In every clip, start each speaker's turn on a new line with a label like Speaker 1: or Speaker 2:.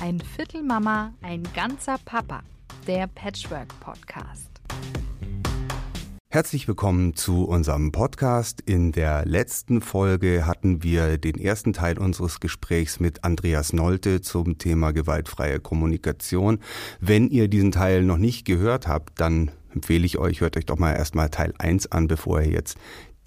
Speaker 1: Ein Viertel Mama, ein ganzer Papa. Der Patchwork Podcast.
Speaker 2: Herzlich willkommen zu unserem Podcast. In der letzten Folge hatten wir den ersten Teil unseres Gesprächs mit Andreas Nolte zum Thema gewaltfreie Kommunikation. Wenn ihr diesen Teil noch nicht gehört habt, dann empfehle ich euch, hört euch doch mal erstmal Teil 1 an, bevor ihr jetzt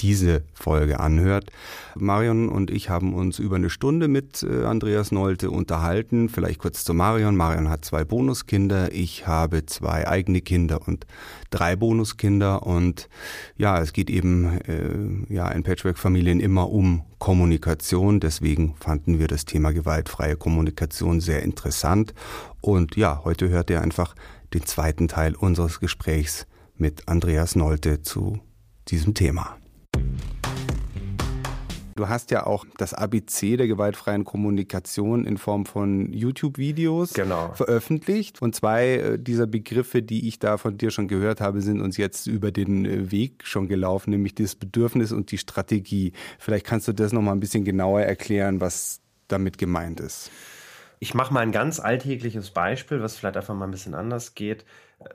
Speaker 2: diese Folge anhört. Marion und ich haben uns über eine Stunde mit äh, Andreas Nolte unterhalten. Vielleicht kurz zu Marion. Marion hat zwei Bonuskinder. Ich habe zwei eigene Kinder und drei Bonuskinder. Und ja, es geht eben äh, ja in Patchwork-Familien immer um Kommunikation. Deswegen fanden wir das Thema gewaltfreie Kommunikation sehr interessant. Und ja, heute hört ihr einfach den zweiten Teil unseres Gesprächs mit Andreas Nolte zu diesem Thema. Du hast ja auch das ABC der gewaltfreien Kommunikation in Form von YouTube-Videos genau. veröffentlicht. Und zwei äh, dieser Begriffe, die ich da von dir schon gehört habe, sind uns jetzt über den äh, Weg schon gelaufen, nämlich das Bedürfnis und die Strategie. Vielleicht kannst du das nochmal ein bisschen genauer erklären, was damit gemeint ist.
Speaker 3: Ich mache mal ein ganz alltägliches Beispiel, was vielleicht einfach mal ein bisschen anders geht.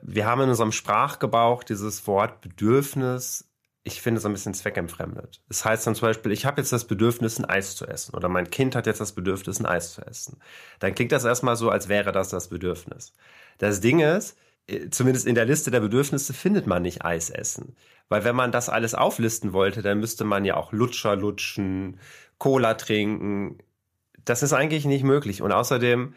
Speaker 3: Wir haben in unserem Sprachgebrauch dieses Wort Bedürfnis ich finde, so ein bisschen zweckentfremdet. Das heißt dann zum Beispiel, ich habe jetzt das Bedürfnis, ein Eis zu essen oder mein Kind hat jetzt das Bedürfnis, ein Eis zu essen. Dann klingt das erstmal so, als wäre das das Bedürfnis. Das Ding ist, äh, zumindest in der Liste der Bedürfnisse findet man nicht Eis essen. Weil wenn man das alles auflisten wollte, dann müsste man ja auch Lutscher lutschen, Cola trinken. Das ist eigentlich nicht möglich. Und außerdem,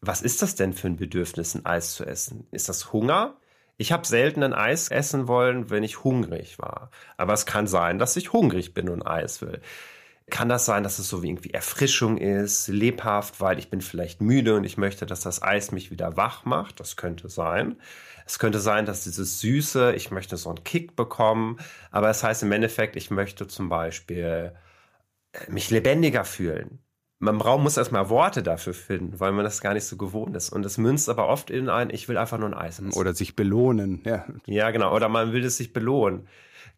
Speaker 3: was ist das denn für ein Bedürfnis, ein Eis zu essen? Ist das Hunger? Ich habe selten ein Eis essen wollen, wenn ich hungrig war. Aber es kann sein, dass ich hungrig bin und Eis will. Kann das sein, dass es so wie irgendwie Erfrischung ist, lebhaft, weil ich bin vielleicht müde und ich möchte, dass das Eis mich wieder wach macht? Das könnte sein. Es könnte sein, dass dieses Süße, ich möchte so einen Kick bekommen. Aber es das heißt im Endeffekt, ich möchte zum Beispiel äh, mich lebendiger fühlen man Raum muss erstmal Worte dafür finden, weil man das gar nicht so gewohnt ist. Und es münzt aber oft in ein, ich will einfach nur ein Eis. Essen.
Speaker 2: Oder sich belohnen, ja.
Speaker 3: Ja, genau. Oder man will es sich belohnen.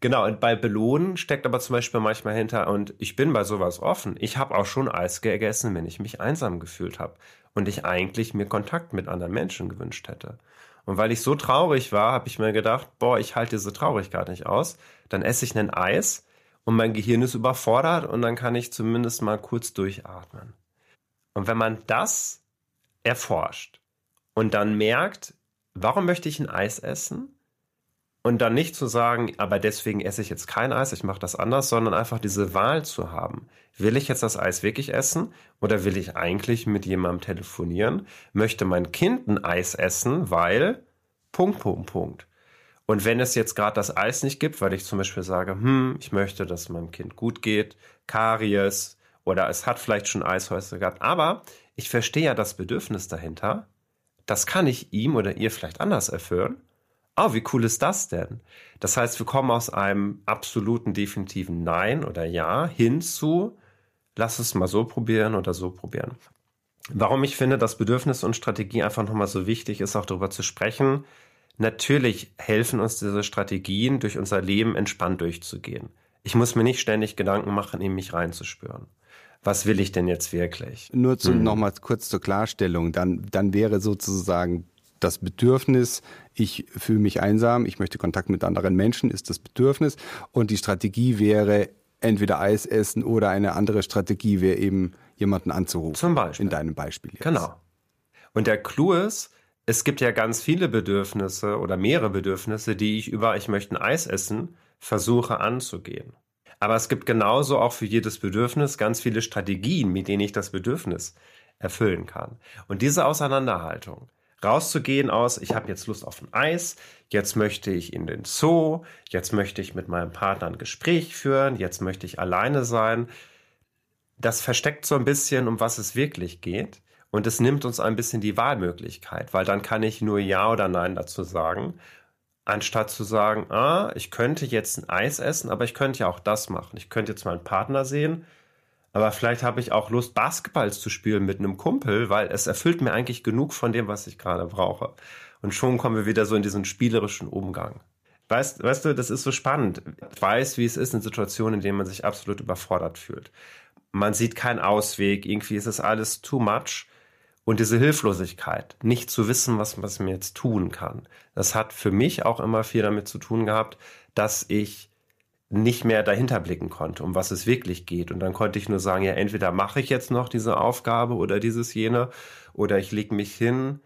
Speaker 3: Genau, und bei Belohnen steckt aber zum Beispiel manchmal hinter, und ich bin bei sowas offen. Ich habe auch schon Eis gegessen, wenn ich mich einsam gefühlt habe und ich eigentlich mir Kontakt mit anderen Menschen gewünscht hätte. Und weil ich so traurig war, habe ich mir gedacht, boah, ich halte diese Traurigkeit nicht aus. Dann esse ich ein Eis und mein Gehirn ist überfordert und dann kann ich zumindest mal kurz durchatmen. Und wenn man das erforscht und dann merkt, warum möchte ich ein Eis essen? Und dann nicht zu sagen, aber deswegen esse ich jetzt kein Eis, ich mache das anders, sondern einfach diese Wahl zu haben. Will ich jetzt das Eis wirklich essen oder will ich eigentlich mit jemandem telefonieren? Möchte mein Kind ein Eis essen, weil Punkt, Punkt, Punkt. Und wenn es jetzt gerade das Eis nicht gibt, weil ich zum Beispiel sage, hm, ich möchte, dass meinem Kind gut geht, Karies oder es hat vielleicht schon Eishäuser gehabt, aber ich verstehe ja das Bedürfnis dahinter, das kann ich ihm oder ihr vielleicht anders erfüllen. Oh, wie cool ist das denn? Das heißt, wir kommen aus einem absoluten definitiven Nein oder Ja hin zu, lass es mal so probieren oder so probieren. Warum ich finde, dass Bedürfnis und Strategie einfach nochmal so wichtig ist, auch darüber zu sprechen, Natürlich helfen uns diese Strategien, durch unser Leben entspannt durchzugehen. Ich muss mir nicht ständig Gedanken machen, in mich reinzuspüren. Was will ich denn jetzt wirklich?
Speaker 2: Nur zu, hm. nochmal kurz zur Klarstellung. Dann, dann wäre sozusagen das Bedürfnis, ich fühle mich einsam, ich möchte Kontakt mit anderen Menschen, ist das Bedürfnis. Und die Strategie wäre entweder Eis essen oder eine andere Strategie wäre eben jemanden anzurufen.
Speaker 3: Zum Beispiel.
Speaker 2: In deinem Beispiel jetzt.
Speaker 3: Genau. Und der Clou ist, es gibt ja ganz viele Bedürfnisse oder mehrere Bedürfnisse, die ich über ich möchte ein Eis essen versuche anzugehen. Aber es gibt genauso auch für jedes Bedürfnis ganz viele Strategien, mit denen ich das Bedürfnis erfüllen kann. Und diese Auseinanderhaltung, rauszugehen aus, ich habe jetzt Lust auf ein Eis, jetzt möchte ich in den Zoo, jetzt möchte ich mit meinem Partner ein Gespräch führen, jetzt möchte ich alleine sein, das versteckt so ein bisschen, um was es wirklich geht. Und es nimmt uns ein bisschen die Wahlmöglichkeit, weil dann kann ich nur Ja oder Nein dazu sagen, anstatt zu sagen, ah, ich könnte jetzt ein Eis essen, aber ich könnte ja auch das machen. Ich könnte jetzt meinen Partner sehen, aber vielleicht habe ich auch Lust, Basketball zu spielen mit einem Kumpel, weil es erfüllt mir eigentlich genug von dem, was ich gerade brauche. Und schon kommen wir wieder so in diesen spielerischen Umgang. Weißt, weißt du, das ist so spannend. Ich weiß, wie es ist in Situationen, in denen man sich absolut überfordert fühlt. Man sieht keinen Ausweg, irgendwie ist es alles too much. Und diese Hilflosigkeit, nicht zu wissen, was, was mir jetzt tun kann, das hat für mich auch immer viel damit zu tun gehabt, dass ich nicht mehr dahinter blicken konnte, um was es wirklich geht. Und dann konnte ich nur sagen, ja, entweder mache ich jetzt noch diese Aufgabe oder dieses jene, oder ich lege mich hin.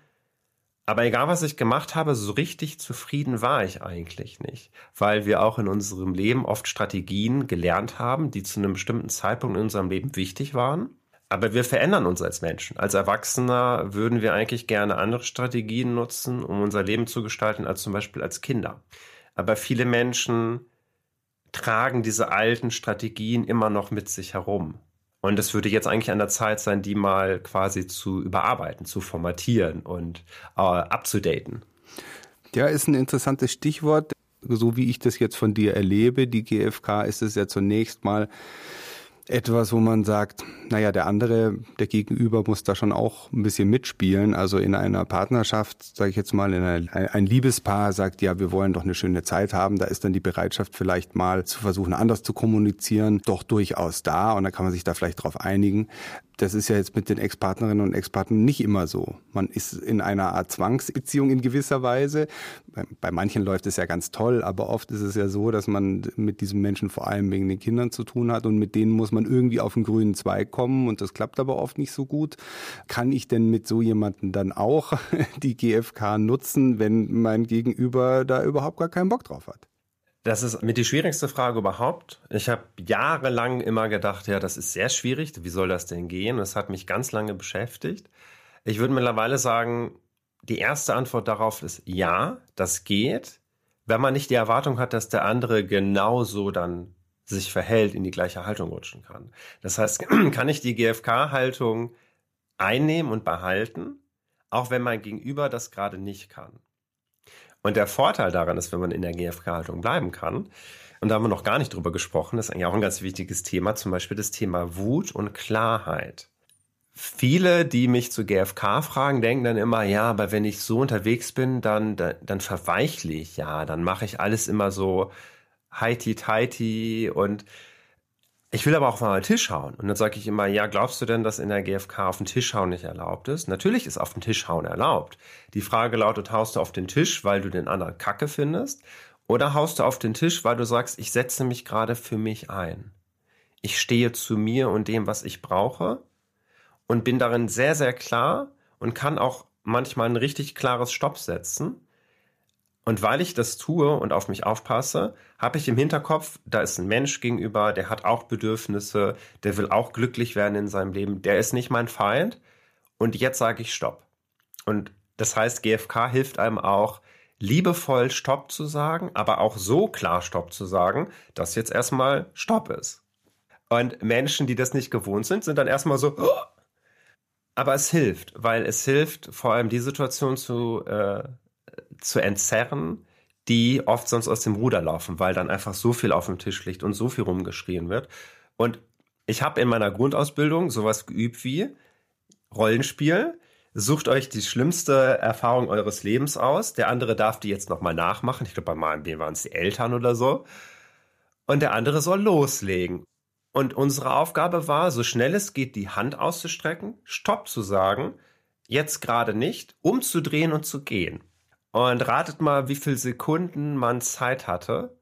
Speaker 3: Aber egal, was ich gemacht habe, so richtig zufrieden war ich eigentlich nicht, weil wir auch in unserem Leben oft Strategien gelernt haben, die zu einem bestimmten Zeitpunkt in unserem Leben wichtig waren aber wir verändern uns als Menschen. Als Erwachsener würden wir eigentlich gerne andere Strategien nutzen, um unser Leben zu gestalten, als zum Beispiel als Kinder. Aber viele Menschen tragen diese alten Strategien immer noch mit sich herum. Und es würde jetzt eigentlich an der Zeit sein, die mal quasi zu überarbeiten, zu formatieren und äh, abzudaten.
Speaker 2: Ja, ist ein interessantes Stichwort. So wie ich das jetzt von dir erlebe, die GfK, ist es ja zunächst mal etwas, wo man sagt, naja, der andere, der Gegenüber muss da schon auch ein bisschen mitspielen. Also in einer Partnerschaft, sage ich jetzt mal, in einer, ein Liebespaar sagt, ja, wir wollen doch eine schöne Zeit haben, da ist dann die Bereitschaft vielleicht mal zu versuchen, anders zu kommunizieren, doch durchaus da. Und da kann man sich da vielleicht drauf einigen das ist ja jetzt mit den Ex-Partnerinnen und Ex-Partnern nicht immer so. Man ist in einer Art Zwangsbeziehung in gewisser Weise. Bei, bei, manchen läuft es ja ganz toll, aber oft ist es ja so, dass man mit diesem Menschen vor allem wegen den Kindern zu tun hat und mit denen muss man irgendwie auf den grünen Zweig kommen und das klappt aber oft nicht so gut. Kann ich denn mit so jemandem dann auch die GfK nutzen, wenn mein Gegenüber da überhaupt gar keinen Bock drauf hat?
Speaker 3: Das ist mit die schwierigste Frage überhaupt. Ich habe jahrelang immer gedacht, ja, das ist sehr schwierig. Wie soll das denn gehen? Das hat mich ganz lange beschäftigt. Ich würde mittlerweile sagen, die erste Antwort darauf ist ja, das geht, wenn man nicht die Erwartung hat, dass der andere genauso dann sich verhält, in die gleiche Haltung rutschen kann. Das heißt, kann ich die GFK-Haltung einnehmen und behalten, auch wenn mein Gegenüber das gerade nicht kann. Und der Vorteil daran ist, wenn man in der GFK-Haltung bleiben kann, und da haben wir noch gar nicht drüber gesprochen, das ist eigentlich auch ein ganz wichtiges Thema, zum Beispiel das Thema Wut und Klarheit. Viele, die mich zu GFK fragen, denken dann immer, ja, aber wenn ich so unterwegs bin, dann, dann, dann verweichle ich, ja, dann mache ich alles immer so heiti-teiti und ich will aber auch mal auf den Tisch hauen. Und dann sage ich immer, ja, glaubst du denn, dass in der GfK auf den Tisch hauen nicht erlaubt ist? Natürlich ist auf den Tisch hauen erlaubt. Die Frage lautet, haust du auf den Tisch, weil du den anderen Kacke findest? Oder haust du auf den Tisch, weil du sagst, ich setze mich gerade für mich ein? Ich stehe zu mir und dem, was ich brauche und bin darin sehr, sehr klar und kann auch manchmal ein richtig klares Stopp setzen und weil ich das tue und auf mich aufpasse, habe ich im Hinterkopf, da ist ein Mensch gegenüber, der hat auch Bedürfnisse, der will auch glücklich werden in seinem Leben, der ist nicht mein Feind. Und jetzt sage ich Stopp. Und das heißt, GFK hilft einem auch, liebevoll Stopp zu sagen, aber auch so klar Stopp zu sagen, dass jetzt erstmal Stopp ist. Und Menschen, die das nicht gewohnt sind, sind dann erstmal so, aber es hilft, weil es hilft, vor allem die Situation zu äh, zu entzerren, die oft sonst aus dem Ruder laufen, weil dann einfach so viel auf dem Tisch liegt und so viel rumgeschrien wird. Und ich habe in meiner Grundausbildung sowas geübt wie Rollenspiel. Sucht euch die schlimmste Erfahrung eures Lebens aus. Der andere darf die jetzt nochmal nachmachen. Ich glaube, bei meinem waren es die Eltern oder so. Und der andere soll loslegen. Und unsere Aufgabe war, so schnell es geht, die Hand auszustrecken, Stopp zu sagen, jetzt gerade nicht, umzudrehen und zu gehen. Und ratet mal, wie viele Sekunden man Zeit hatte,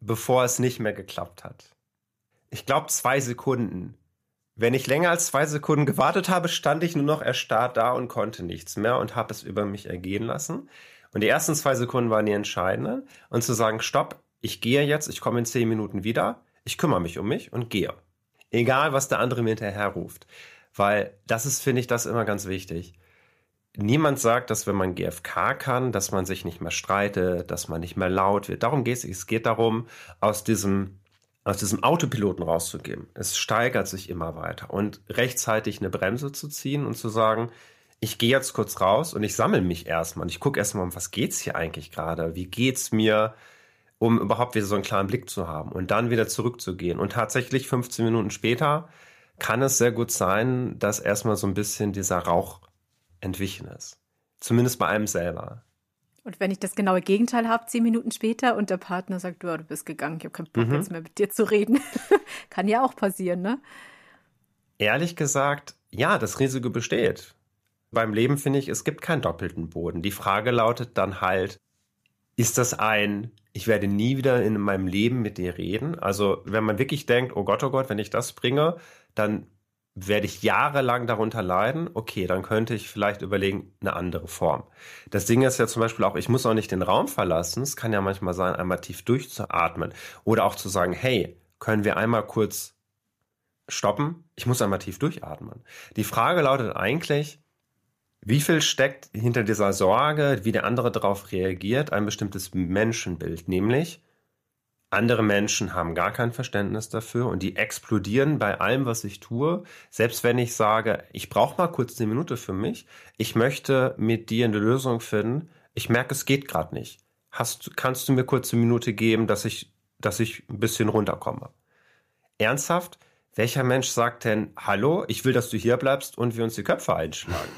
Speaker 3: bevor es nicht mehr geklappt hat. Ich glaube zwei Sekunden. Wenn ich länger als zwei Sekunden gewartet habe, stand ich nur noch erstarrt da und konnte nichts mehr und habe es über mich ergehen lassen. Und die ersten zwei Sekunden waren die entscheidenden. Und zu sagen, stopp, ich gehe jetzt, ich komme in zehn Minuten wieder, ich kümmere mich um mich und gehe. Egal, was der andere mir hinterher ruft. Weil das ist, finde ich, das immer ganz wichtig niemand sagt, dass wenn man GFK kann, dass man sich nicht mehr streitet, dass man nicht mehr laut wird. Darum geht es. Es geht darum, aus diesem, aus diesem Autopiloten rauszugehen. Es steigert sich immer weiter und rechtzeitig eine Bremse zu ziehen und zu sagen, ich gehe jetzt kurz raus und ich sammle mich erstmal und ich gucke erstmal, um was geht's hier eigentlich gerade? Wie geht's mir? um überhaupt wieder so einen klaren Blick zu haben und dann wieder zurückzugehen. Und tatsächlich 15 Minuten später kann es sehr gut sein, dass erstmal so ein bisschen dieser Rauch entwichen ist. Zumindest bei einem selber.
Speaker 1: Und wenn ich das genaue Gegenteil habe, zehn Minuten später und der Partner sagt, du, du bist gegangen, ich habe keinen Bock mhm. jetzt mehr mit dir zu reden. Kann ja auch passieren, ne?
Speaker 3: Ehrlich gesagt, ja, das Risiko besteht. Beim Leben finde ich, es gibt keinen doppelten Boden. Die Frage lautet dann halt, ist das ein, ich werde nie wieder in meinem Leben mit dir reden? Also wenn man wirklich denkt, oh Gott, oh Gott, wenn ich das bringe, dann werde ich jahrelang darunter leiden, okay, dann könnte ich vielleicht überlegen, eine andere Form. Das Ding ist ja zum Beispiel auch, ich muss auch nicht den Raum verlassen. Es kann ja manchmal sein, einmal tief durchzuatmen oder auch zu sagen, hey, können wir einmal kurz stoppen? Ich muss einmal tief durchatmen. Die Frage lautet eigentlich, wie viel steckt hinter dieser Sorge, wie der andere darauf reagiert, ein bestimmtes Menschenbild, nämlich andere Menschen haben gar kein Verständnis dafür und die explodieren bei allem, was ich tue. Selbst wenn ich sage, ich brauche mal kurz eine Minute für mich, ich möchte mit dir eine Lösung finden, ich merke, es geht gerade nicht. Hast, kannst du mir kurz eine Minute geben, dass ich, dass ich ein bisschen runterkomme? Ernsthaft? Welcher Mensch sagt denn, hallo, ich will, dass du hier bleibst und wir uns die Köpfe einschlagen?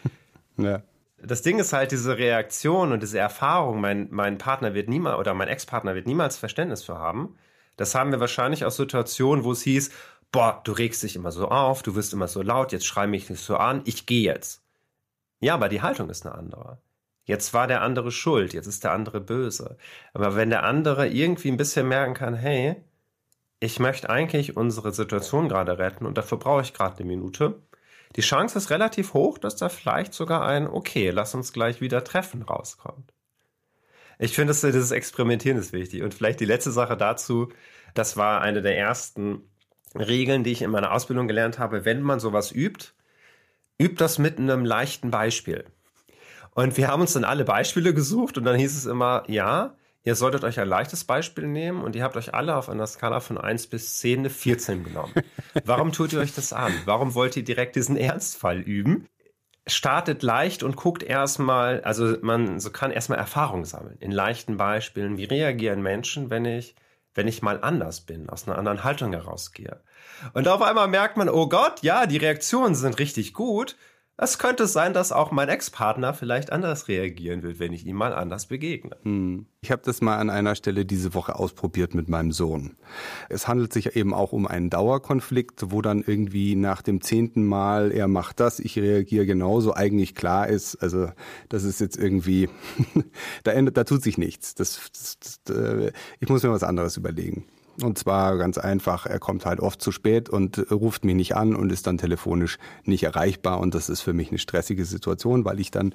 Speaker 3: ja das Ding ist halt diese Reaktion und diese Erfahrung, mein, mein Partner wird niemals oder mein Ex-Partner wird niemals Verständnis für haben. Das haben wir wahrscheinlich aus Situationen, wo es hieß, boah, du regst dich immer so auf, du wirst immer so laut, jetzt schrei mich nicht so an, ich gehe jetzt. Ja, aber die Haltung ist eine andere. Jetzt war der andere schuld, jetzt ist der andere böse. Aber wenn der andere irgendwie ein bisschen merken kann, hey, ich möchte eigentlich unsere Situation gerade retten und dafür brauche ich gerade eine Minute, die Chance ist relativ hoch, dass da vielleicht sogar ein Okay, lass uns gleich wieder treffen rauskommt. Ich finde, dass dieses Experimentieren ist wichtig. Und vielleicht die letzte Sache dazu, das war eine der ersten Regeln, die ich in meiner Ausbildung gelernt habe. Wenn man sowas übt, übt das mit einem leichten Beispiel. Und wir haben uns dann alle Beispiele gesucht und dann hieß es immer, ja, Ihr solltet euch ein leichtes Beispiel nehmen und ihr habt euch alle auf einer Skala von 1 bis 10 eine 14 genommen. Warum tut ihr euch das an? Warum wollt ihr direkt diesen Ernstfall üben? Startet leicht und guckt erstmal, also man so kann erstmal Erfahrung sammeln in leichten Beispielen. Wie reagieren Menschen, wenn ich, wenn ich mal anders bin, aus einer anderen Haltung herausgehe? Und auf einmal merkt man, oh Gott, ja, die Reaktionen sind richtig gut. Es könnte sein, dass auch mein Ex-Partner vielleicht anders reagieren wird, wenn ich ihm mal anders begegne. Hm.
Speaker 2: Ich habe das mal an einer Stelle diese Woche ausprobiert mit meinem Sohn. Es handelt sich eben auch um einen Dauerkonflikt, wo dann irgendwie nach dem zehnten Mal, er macht das, ich reagiere genauso, eigentlich klar ist, also das ist jetzt irgendwie, da, da tut sich nichts. Das, das, das, äh, ich muss mir was anderes überlegen. Und zwar ganz einfach, er kommt halt oft zu spät und ruft mich nicht an und ist dann telefonisch nicht erreichbar. Und das ist für mich eine stressige Situation, weil ich dann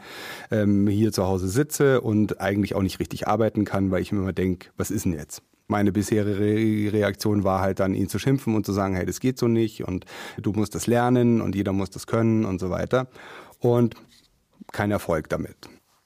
Speaker 2: ähm, hier zu Hause sitze und eigentlich auch nicht richtig arbeiten kann, weil ich mir immer denke, was ist denn jetzt? Meine bisherige Reaktion war halt dann, ihn zu schimpfen und zu sagen, hey, das geht so nicht und du musst das lernen und jeder muss das können und so weiter. Und kein Erfolg damit.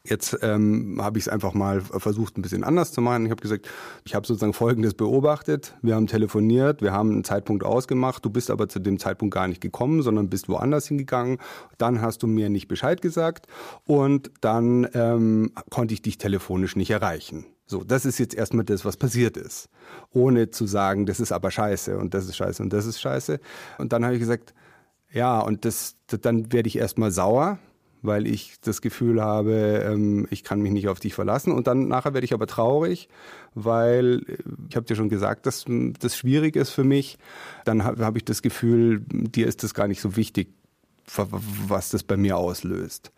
Speaker 2: Jetzt ähm, habe ich es einfach mal versucht, ein bisschen anders zu machen. Ich habe gesagt, ich habe sozusagen Folgendes beobachtet. Wir haben telefoniert, wir haben einen Zeitpunkt ausgemacht. Du bist aber zu dem Zeitpunkt gar nicht gekommen, sondern bist woanders hingegangen. Dann hast du mir nicht Bescheid gesagt und dann ähm, konnte ich dich telefonisch nicht erreichen. So, das ist jetzt erstmal das, was passiert ist. Ohne zu sagen, das ist aber scheiße und das ist scheiße und das ist scheiße. Und dann habe ich gesagt, ja, und das, dann werde ich erstmal sauer, weil ich das Gefühl habe, ähm, ich kann mich nicht auf dich verlassen. Und dann nachher werde ich aber traurig, weil äh, ich habe dir schon gesagt, dass das schwierig ist für mich. Dann habe hab ich das Gefühl, dir ist das gar nicht so wichtig, was das bei mir auslöst.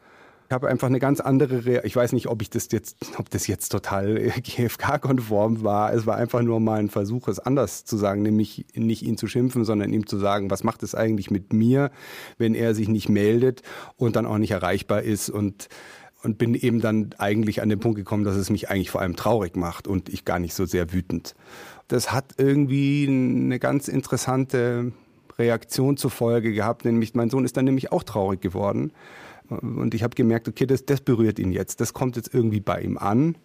Speaker 2: Ich habe einfach eine ganz andere, Re ich weiß nicht, ob ich das jetzt, ob das jetzt total GFK-konform war. Es war einfach nur mal ein Versuch, es anders zu sagen, nämlich nicht ihn zu schimpfen, sondern ihm zu sagen, was macht es eigentlich mit mir, wenn er sich nicht meldet und dann auch nicht erreichbar ist und und bin eben dann eigentlich an den Punkt gekommen, dass es mich eigentlich vor allem traurig macht und ich gar nicht so sehr wütend. Das hat irgendwie eine ganz interessante Reaktion zur Folge gehabt, nämlich mein Sohn ist dann nämlich auch traurig geworden und ich habe gemerkt, okay, das, das berührt ihn jetzt. Das kommt jetzt irgendwie bei ihm an,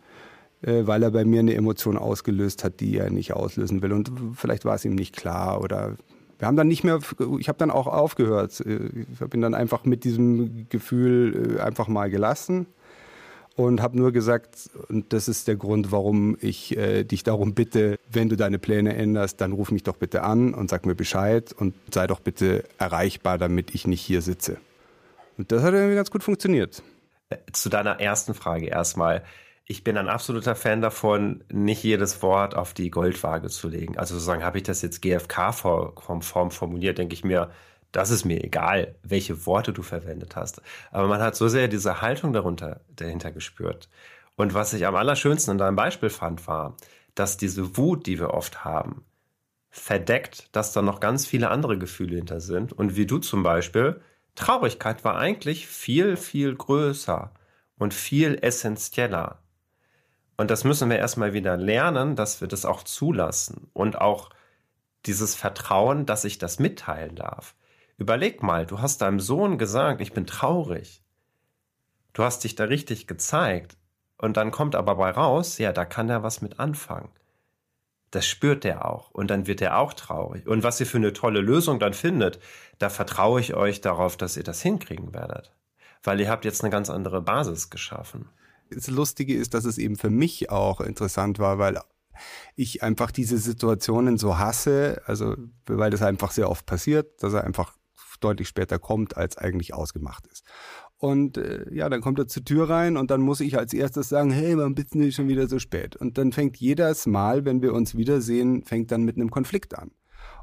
Speaker 2: äh, weil er bei mir eine Emotion ausgelöst hat, die er nicht auslösen will. Und vielleicht war es ihm nicht klar oder wir haben dann nicht mehr, ich habe dann auch aufgehört. Äh, ich habe ihn dann einfach mit diesem Gefühl äh, einfach mal gelassen und habe nur gesagt, und das ist der Grund, warum ich äh, dich darum bitte, wenn du deine Pläne änderst, dann ruf mich doch bitte an und sag mir Bescheid und sei doch bitte erreichbar, damit ich nicht hier sitze. Und das hat irgendwie ganz gut funktioniert.
Speaker 3: Zu deiner ersten Frage erstmal. Ich bin ein absoluter Fan davon, nicht jedes Wort auf die Goldwaage zu legen. Also sozusagen, habe ich das jetzt GFK-Form formuliert, denke ich mir, Das ist mir egal, welche Worte du verwendet hast. Aber man hat so sehr diese Haltung darunter, dahinter gespürt. Und was ich am allerschönsten in deinem Beispiel fand, war, dass diese Wut, die wir oft haben, verdeckt, dass da noch ganz viele andere Gefühle hinter sind. Und wie du zum Beispiel, Traurigkeit war eigentlich viel, viel größer und viel essentieller. Und das müssen wir erstmal wieder lernen, dass wir das auch zulassen und auch dieses Vertrauen, dass ich das mitteilen darf. Überleg mal, du hast deinem Sohn gesagt, ich bin traurig. Du hast dich da richtig gezeigt. Und dann kommt aber bei raus, ja, da kann er was mit anfangen. Das spürt er auch. Und dann wird er auch traurig. Und was ihr für eine tolle Lösung dann findet, da vertraue ich euch darauf, dass ihr das hinkriegen werdet. Weil ihr habt jetzt eine ganz andere Basis geschaffen.
Speaker 2: Das Lustige ist, dass es eben für mich auch interessant war, weil ich einfach diese Situationen so hasse, also weil das einfach sehr oft passiert, dass er einfach deutlich später kommt, als eigentlich ausgemacht ist. Und äh, ja, dann kommt er zur Tür rein und dann muss ich als erstes sagen, hey, warum bist du schon wieder so spät? Und dann fängt jedes Mal, wenn wir uns wiedersehen, fängt dann mit einem Konflikt an.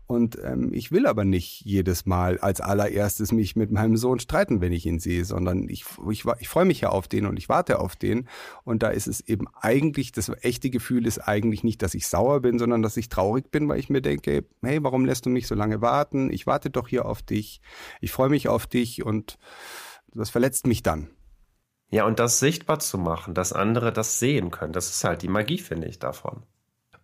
Speaker 2: Und ähm, ich will aber nicht jedes Mal als allererstes mich mit meinem Sohn streiten, wenn ich ihn sehe, sondern ich, ich, ich freue mich ja auf den und ich warte auf den. Und da ist es eben eigentlich, das echte Gefühl ist eigentlich nicht, dass ich sauer bin, sondern dass ich traurig bin, weil ich mir denke, hey, warum lässt du mich so lange warten? Ich warte doch hier auf dich. Ich freue mich auf dich und das verletzt mich dann.
Speaker 3: Ja, und das sichtbar zu machen, dass andere das sehen können, das ist halt die Magie, finde ich, davon.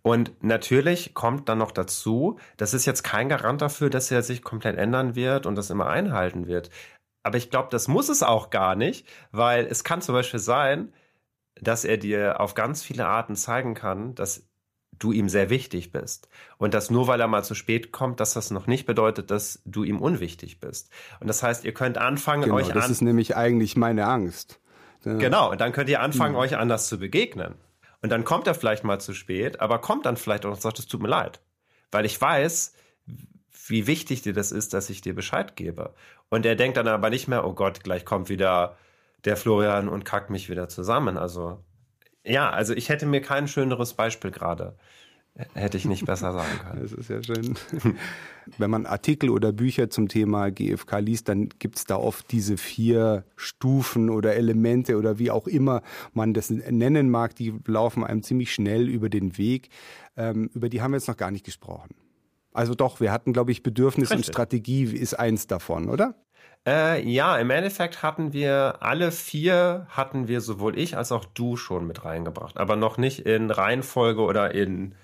Speaker 3: Und natürlich kommt dann noch dazu, das ist jetzt kein Garant dafür, dass er sich komplett ändern wird und das immer einhalten wird. Aber ich glaube, das muss es auch gar nicht, weil es kann zum Beispiel sein, dass er dir auf ganz viele Arten zeigen kann, dass du ihm sehr wichtig bist. Und dass nur weil er mal zu spät kommt, dass das noch nicht bedeutet, dass du ihm unwichtig bist. Und das heißt, ihr könnt anfangen,
Speaker 2: genau,
Speaker 3: euch
Speaker 2: an. Das ist nämlich eigentlich meine Angst.
Speaker 3: Genau, und dann könnt ihr anfangen, mhm. euch anders zu begegnen. Und dann kommt er vielleicht mal zu spät, aber kommt dann vielleicht auch und sagt, es tut mir leid. Weil ich weiß, wie wichtig dir das ist, dass ich dir Bescheid gebe. Und er denkt dann aber nicht mehr, oh Gott, gleich kommt wieder der Florian und kackt mich wieder zusammen. Also, ja, also ich hätte mir kein schöneres Beispiel gerade Hätte ich nicht besser sagen können.
Speaker 2: Das ist ja schön. Wenn man Artikel oder Bücher zum Thema GFK liest, dann gibt es da oft diese vier Stufen oder Elemente oder wie auch immer man das nennen mag, die laufen einem ziemlich schnell über den Weg. Ähm, über die haben wir jetzt noch gar nicht gesprochen. Also doch, wir hatten, glaube ich, Bedürfnis Richtig. und Strategie ist eins davon, oder?
Speaker 3: Äh, ja, im Endeffekt hatten wir alle vier, hatten wir sowohl ich als auch du schon mit reingebracht, aber noch nicht in Reihenfolge oder in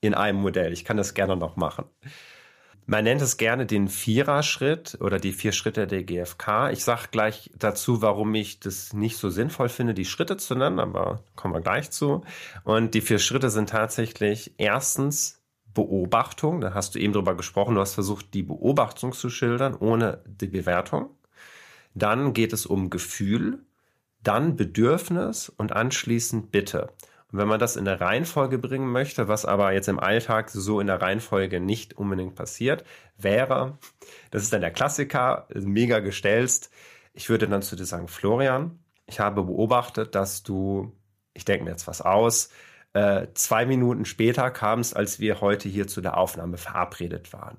Speaker 3: in einem Modell. Ich kann das gerne noch machen. Man nennt es gerne den Vierer-Schritt oder die vier Schritte der GfK. Ich sage gleich dazu, warum ich das nicht so sinnvoll finde, die Schritte zu nennen, aber kommen wir gleich zu. Und die vier Schritte sind tatsächlich erstens Beobachtung. Da hast du eben drüber gesprochen. Du hast versucht, die Beobachtung zu schildern, ohne die Bewertung. Dann geht es um Gefühl, dann Bedürfnis und anschließend Bitte. Und wenn man das in der Reihenfolge bringen möchte, was aber jetzt im Alltag so in der Reihenfolge nicht unbedingt passiert, wäre, das ist dann der Klassiker, mega gestelzt. Ich würde dann zu dir sagen, Florian, ich habe beobachtet, dass du, ich denke mir jetzt was aus, äh, zwei Minuten später kamst, als wir heute hier zu der Aufnahme verabredet waren.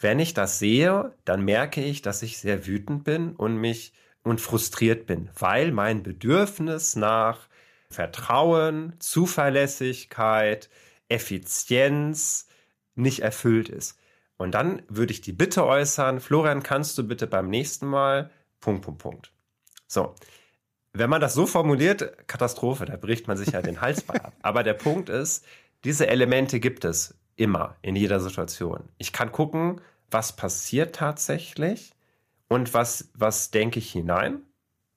Speaker 3: Wenn ich das sehe, dann merke ich, dass ich sehr wütend bin und mich und frustriert bin, weil mein Bedürfnis nach Vertrauen, Zuverlässigkeit, Effizienz nicht erfüllt ist. Und dann würde ich die Bitte äußern, Florian, kannst du bitte beim nächsten Mal, Punkt, Punkt, Punkt. So. Wenn man das so formuliert, Katastrophe, da bricht man sich ja den Hals bei ab. Aber der Punkt ist, diese Elemente gibt es immer in jeder Situation. Ich kann gucken, was passiert tatsächlich und was, was denke ich hinein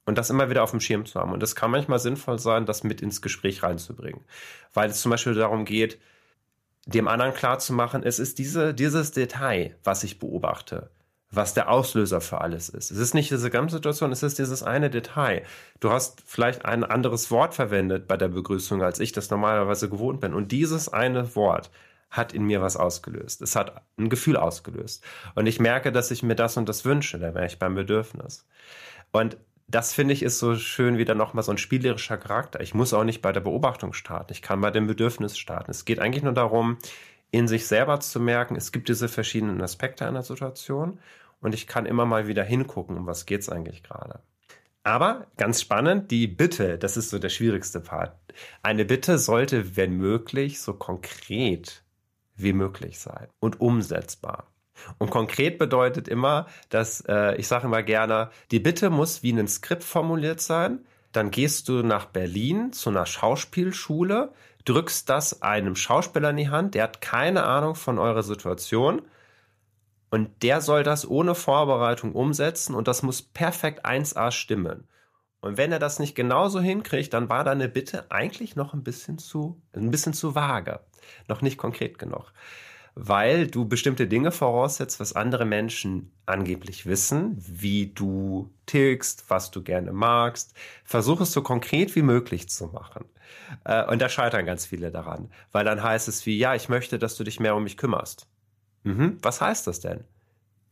Speaker 3: und das immer wieder auf dem Schirm zu haben. Und es kann manchmal sinnvoll sein, das mit ins Gespräch reinzubringen. Weil es zum Beispiel darum geht, dem anderen klarzumachen, es ist diese, dieses Detail, was ich beobachte, was der Auslöser für alles ist. Es ist nicht diese ganze Situation, es ist dieses eine Detail. Du hast vielleicht ein anderes Wort verwendet bei der Begrüßung, als ich das normalerweise gewohnt bin. Und dieses eine Wort hat in mir was ausgelöst. Es hat ein Gefühl ausgelöst. Und ich merke, dass ich mir das und das wünsche, da wäre ich beim Bedürfnis. Und das finde ich ist so schön wieder nochmal so ein spielerischer Charakter. Ich muss auch nicht bei der Beobachtung starten. Ich kann bei dem Bedürfnis starten. Es geht eigentlich nur darum, in sich selber zu merken, es gibt diese verschiedenen Aspekte einer Situation und ich kann immer mal wieder hingucken, um was geht's eigentlich gerade. Aber ganz spannend, die Bitte, das ist so der schwierigste Part. Eine Bitte sollte, wenn möglich, so konkret wie möglich sein und umsetzbar. Und konkret bedeutet immer, dass äh, ich sage immer gerne, die Bitte muss wie ein Skript formuliert sein. Dann gehst du nach Berlin zu einer Schauspielschule, drückst das einem Schauspieler in die Hand, der hat keine Ahnung von eurer Situation und der soll das ohne Vorbereitung umsetzen und das muss perfekt 1a stimmen. Und wenn er das nicht genauso hinkriegt, dann war deine Bitte eigentlich noch ein bisschen zu, ein bisschen zu vage. Noch nicht konkret genug weil du bestimmte Dinge voraussetzt, was andere Menschen angeblich wissen, wie du tickst, was du gerne magst. Versuch es so konkret wie möglich zu machen. Äh, und da scheitern ganz viele daran, weil dann heißt es wie, ja, ich möchte, dass du dich mehr um mich kümmerst. Mhm, was heißt das denn?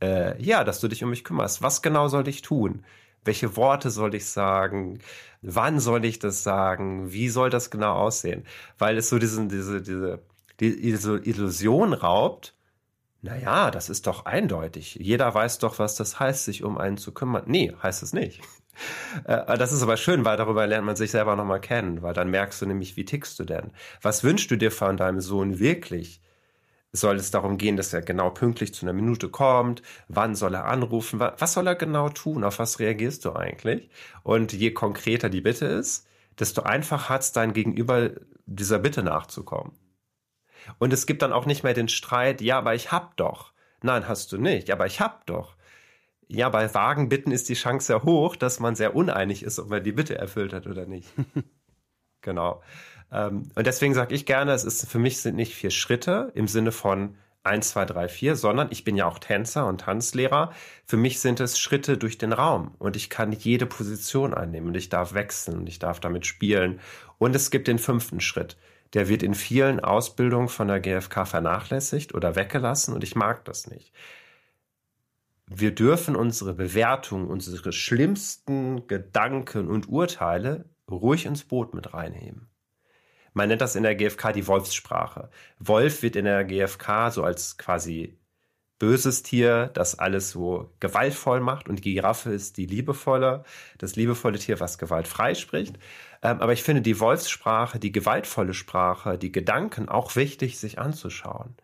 Speaker 3: Äh, ja, dass du dich um mich kümmerst. Was genau soll ich tun? Welche Worte soll ich sagen? Wann soll ich das sagen? Wie soll das genau aussehen? Weil es so diesen, diese, diese die Illusion raubt, naja, das ist doch eindeutig. Jeder weiß doch, was das heißt, sich um einen zu kümmern. Nee, heißt es nicht. Äh, das ist aber schön, weil darüber lernt man sich selber nochmal kennen, weil dann merkst du nämlich, wie tickst du denn? Was wünschst du dir von deinem Sohn wirklich? Soll es darum gehen, dass er genau pünktlich zu einer Minute kommt? Wann soll er anrufen? Was soll er genau tun? Auf was reagierst du eigentlich? Und je konkreter die Bitte ist, desto einfacher hat es dein Gegenüber, dieser Bitte nachzukommen. Und es gibt dann auch nicht mehr den Streit, ja, aber ich hab doch. Nein, hast du nicht, aber ich hab doch. Ja, bei vagen Bitten ist die Chance sehr hoch, dass man sehr uneinig ist, ob man die Bitte erfüllt hat oder nicht. genau. Ähm, und deswegen sage ich gerne, es ist für mich sind nicht vier Schritte im Sinne von 1, 2, 3, 4, sondern ich bin ja auch Tänzer und Tanzlehrer. Für mich sind es Schritte durch den Raum und ich kann jede Position einnehmen und ich darf wechseln und ich darf damit spielen. Und es gibt den fünften Schritt der wird in vielen Ausbildungen von der GfK vernachlässigt oder weggelassen und ich mag das nicht. Wir dürfen unsere Bewertung, unsere schlimmsten Gedanken und Urteile ruhig ins Boot mit reinnehmen. Man nennt das in der GfK die Wolfssprache. Wolf wird in der GfK so als quasi böses Tier, das alles so gewaltvoll macht und die Giraffe ist die liebevolle, das liebevolle Tier, was gewaltfrei spricht. Ähm, aber ich finde die Wolfssprache, die gewaltvolle Sprache, die Gedanken auch wichtig, sich anzuschauen,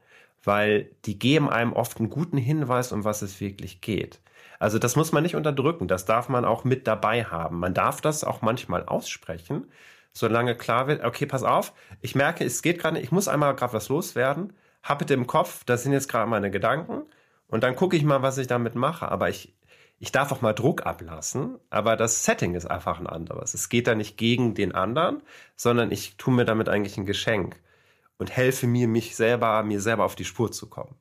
Speaker 3: weil die geben einem oft einen guten Hinweis, um was es wirklich geht. Also das muss man nicht unterdrücken, das darf man auch mit dabei haben. Man darf das auch manchmal aussprechen, solange klar wird, okay, pass auf, ich merke, es geht gerade, ich muss einmal gerade was loswerden habe bitte im Kopf, das sind jetzt gerade meine Gedanken und dann gucke ich mal, was ich damit mache. Aber ich, ich darf auch mal Druck ablassen, aber das Setting ist einfach ein anderes. Es geht da nicht gegen den anderen, sondern ich tue mir damit eigentlich ein Geschenk und helfe mir, mich selber, mir selber auf die Spur zu kommen.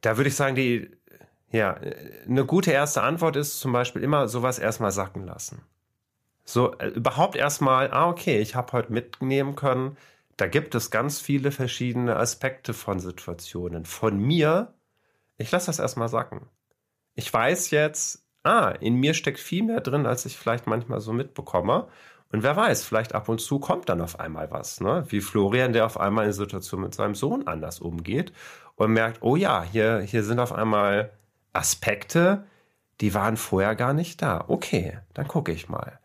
Speaker 3: Da würde ich sagen, die, ja, eine gute erste Antwort ist zum Beispiel immer sowas erstmal sacken lassen. So, äh, überhaupt erstmal, ah, okay, ich habe heute mitnehmen können, da gibt es ganz viele verschiedene Aspekte von Situationen. Von mir, ich lasse das erstmal sacken. Ich weiß jetzt, ah, in mir steckt viel mehr drin, als ich vielleicht manchmal so mitbekomme. Und wer weiß, vielleicht ab und zu kommt dann auf einmal was, ne? Wie Florian, der auf einmal in Situation mit seinem Sohn anders umgeht und merkt, oh ja, hier, hier sind auf einmal Aspekte, die waren vorher gar nicht da. Okay, dann gucke ich mal.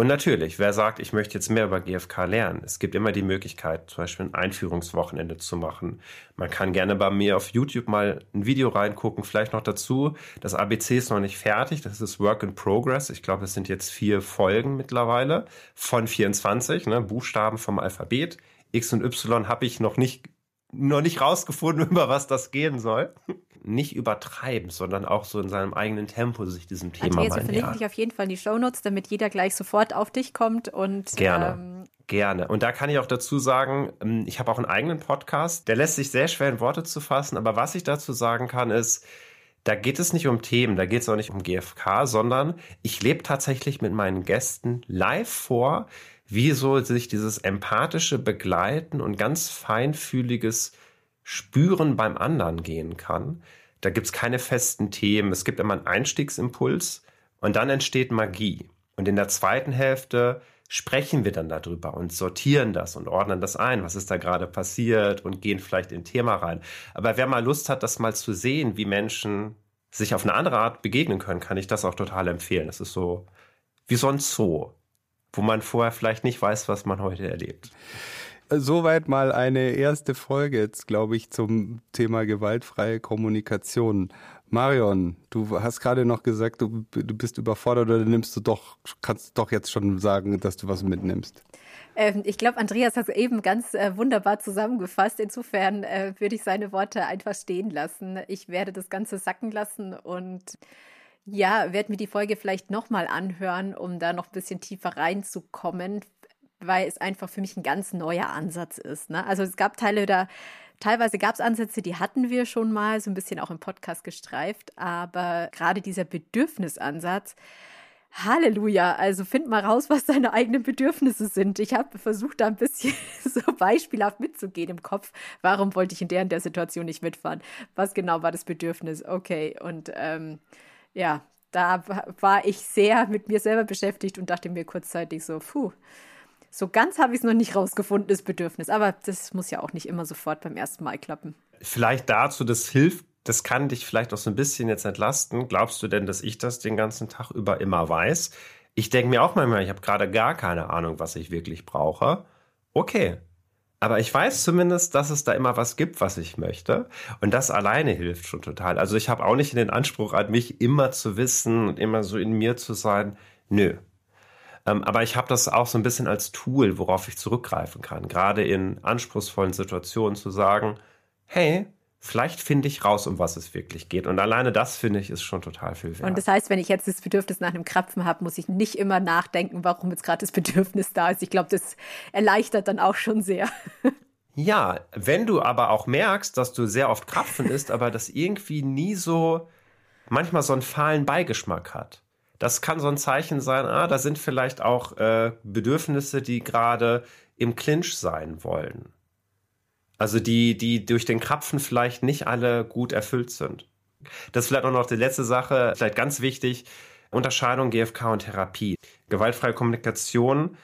Speaker 3: Und natürlich, wer sagt, ich möchte jetzt mehr über GFK lernen, es gibt immer die Möglichkeit, zum Beispiel ein Einführungswochenende zu machen. Man kann gerne bei mir auf YouTube mal ein Video reingucken, vielleicht noch dazu. Das ABC ist noch nicht fertig, das ist Work in Progress. Ich glaube, es sind jetzt vier Folgen mittlerweile von 24, ne, Buchstaben vom Alphabet. X und Y habe ich noch nicht noch nicht rausgefunden, über was das gehen soll. Nicht übertreiben, sondern auch so in seinem eigenen Tempo sich diesem Thema
Speaker 1: Andreas, mal wir verlinken dich auf jeden Fall in die Shownotes, damit jeder gleich sofort auf dich kommt und
Speaker 3: gerne. Ähm, Gerne. Und da kann ich auch dazu sagen, ähm, ich habe auch einen eigenen Podcast, der lässt sich sehr schwer in Worte zu fassen, aber was ich dazu sagen kann, ist, da geht es nicht um Themen, da geht es auch nicht um GFK, sondern ich lebe tatsächlich mit meinen Gästen live vor, wie so sich dieses empathische Begleiten und ganz feinfühliges Spüren beim anderen gehen kann. Da gibt's keine festen Themen. Es gibt immer einen Einstiegsimpuls und dann entsteht Magie. Und in der zweiten Hälfte sprechen wir dann darüber und sortieren das und ordnen das ein, was ist da gerade passiert und gehen vielleicht in Thema rein. Aber wer mal Lust hat, das mal zu sehen, wie Menschen sich auf eine andere Art begegnen können, kann ich das auch total empfehlen. Das ist so wie so ein Zoo, wo man vorher vielleicht nicht weiß, was man heute erlebt.
Speaker 2: Soweit mal eine erste Folge jetzt, glaube ich, zum Thema gewaltfreie Kommunikation. Marion, du hast gerade noch gesagt, du, du bist überfordert oder nimmst du doch, kannst doch jetzt schon sagen, dass du was mitnimmst.
Speaker 1: Ähm, ich glaube, Andreas hat es eben ganz äh, wunderbar zusammengefasst. Insofern äh, würde ich seine Worte einfach stehen lassen. Ich werde das Ganze sacken lassen und ja, werde mir die Folge vielleicht nochmal anhören, um da noch ein bisschen tiefer reinzukommen weil es einfach für mich ein ganz neuer Ansatz ist. Ne? Also es gab Teile da, teilweise gab es Ansätze, die hatten wir schon mal, so ein bisschen auch im Podcast gestreift, aber gerade dieser Bedürfnisansatz, Halleluja, also find mal raus, was deine eigenen Bedürfnisse sind. Ich habe versucht, da ein bisschen so beispielhaft mitzugehen im Kopf. Warum wollte ich in der und der Situation nicht mitfahren? Was genau war das Bedürfnis? Okay, und ähm, ja, da war ich sehr mit mir selber beschäftigt und dachte mir kurzzeitig so, puh, so ganz habe ich es noch nicht rausgefunden, das Bedürfnis. Aber das muss ja auch nicht immer sofort beim ersten Mal klappen.
Speaker 3: Vielleicht dazu, das hilft, das kann dich vielleicht auch so ein bisschen jetzt entlasten. Glaubst du denn, dass ich das den ganzen Tag über immer weiß? Ich denke mir auch manchmal, ich habe gerade gar keine Ahnung, was ich wirklich brauche. Okay. Aber ich weiß zumindest, dass es da immer was gibt, was ich möchte. Und das alleine hilft schon total. Also ich habe auch nicht den Anspruch an mich immer zu wissen und immer so in mir zu sein. Nö, ähm, aber ich habe das auch so ein bisschen als Tool, worauf ich zurückgreifen kann. Gerade in anspruchsvollen Situationen zu sagen, hey, vielleicht finde ich raus, um was es wirklich geht. Und alleine das, finde ich, ist schon total viel wert.
Speaker 1: Und das heißt, wenn ich jetzt das Bedürfnis nach einem Krapfen habe, muss ich nicht immer nachdenken, warum jetzt gerade das Bedürfnis da ist. Ich glaube, das erleichtert dann auch schon sehr.
Speaker 3: Ja, wenn du aber auch merkst, dass du sehr oft Krapfen isst, aber das irgendwie nie so, manchmal so einen fahlen Beigeschmack hat das kann so ein Zeichen sein, ah, da sind vielleicht auch äh, Bedürfnisse, die gerade im Clinch sein wollen. Also die, die durch den Krapfen vielleicht nicht alle gut erfüllt sind. Das ist vielleicht auch noch die letzte Sache, vielleicht ganz wichtig, Unterscheidung GFK und Therapie. Gewaltfreie Kommunikation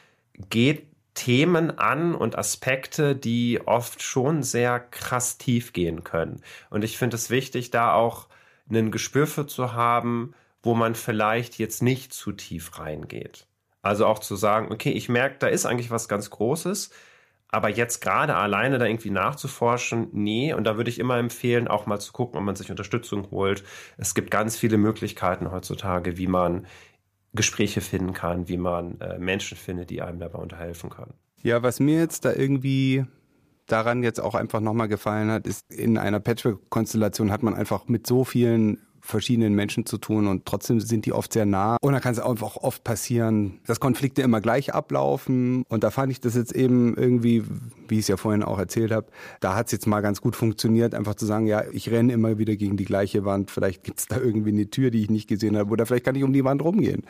Speaker 3: geht Themen an und Aspekte, die oft schon sehr krass tief gehen können. Und ich finde es wichtig, da auch ein Gespür für zu haben, wo man vielleicht jetzt nicht zu tief reingeht. Also auch zu sagen, okay, ich merke, da ist eigentlich was ganz Großes, aber jetzt gerade alleine da irgendwie nachzuforschen, nee. Und da würde ich immer empfehlen, auch mal zu gucken, ob man sich Unterstützung holt. Es gibt ganz viele Möglichkeiten heutzutage, wie man Gespräche finden kann, wie man äh, Menschen findet, die einem dabei unterhelfen können.
Speaker 2: Ja, was mir jetzt da irgendwie daran jetzt auch einfach nochmal gefallen hat, ist, in einer Patchwork-Konstellation hat man einfach mit so vielen verschiedenen Menschen zu tun und trotzdem sind die oft sehr nah. Und da kann es einfach oft passieren, dass Konflikte immer gleich ablaufen. Und da fand ich das jetzt eben irgendwie, wie ich es ja vorhin auch erzählt habe, da hat es jetzt mal ganz gut funktioniert, einfach zu sagen, ja, ich renne immer wieder gegen die gleiche Wand. Vielleicht gibt es da irgendwie eine Tür, die ich nicht gesehen habe. Oder vielleicht kann ich um die Wand rumgehen.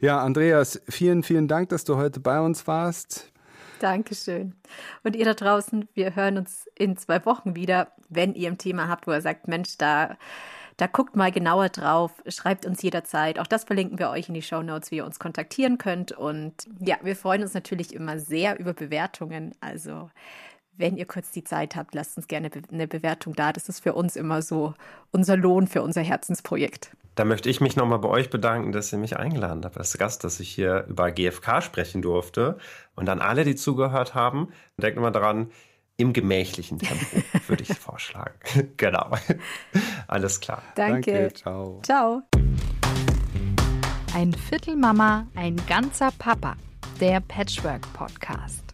Speaker 2: Ja, Andreas, vielen, vielen Dank, dass du heute bei uns warst.
Speaker 1: Dankeschön. Und ihr da draußen, wir hören uns in zwei Wochen wieder, wenn ihr ein Thema habt, wo ihr sagt, Mensch, da da guckt mal genauer drauf, schreibt uns jederzeit. Auch das verlinken wir euch in die Show Notes, wie ihr uns kontaktieren könnt. Und ja, wir freuen uns natürlich immer sehr über Bewertungen. Also wenn ihr kurz die Zeit habt, lasst uns gerne eine Bewertung da. Das ist für uns immer so unser Lohn für unser Herzensprojekt.
Speaker 3: Da möchte ich mich nochmal bei euch bedanken, dass ihr mich eingeladen habt als Gast, dass ich hier über GFK sprechen durfte. Und an alle, die zugehört haben, denkt mal daran, im gemächlichen Tempo, würde ich vorschlagen. genau. Alles klar.
Speaker 1: Danke. Danke.
Speaker 2: Ciao.
Speaker 1: Ciao.
Speaker 4: Ein Viertel Mama, ein ganzer Papa. Der Patchwork Podcast.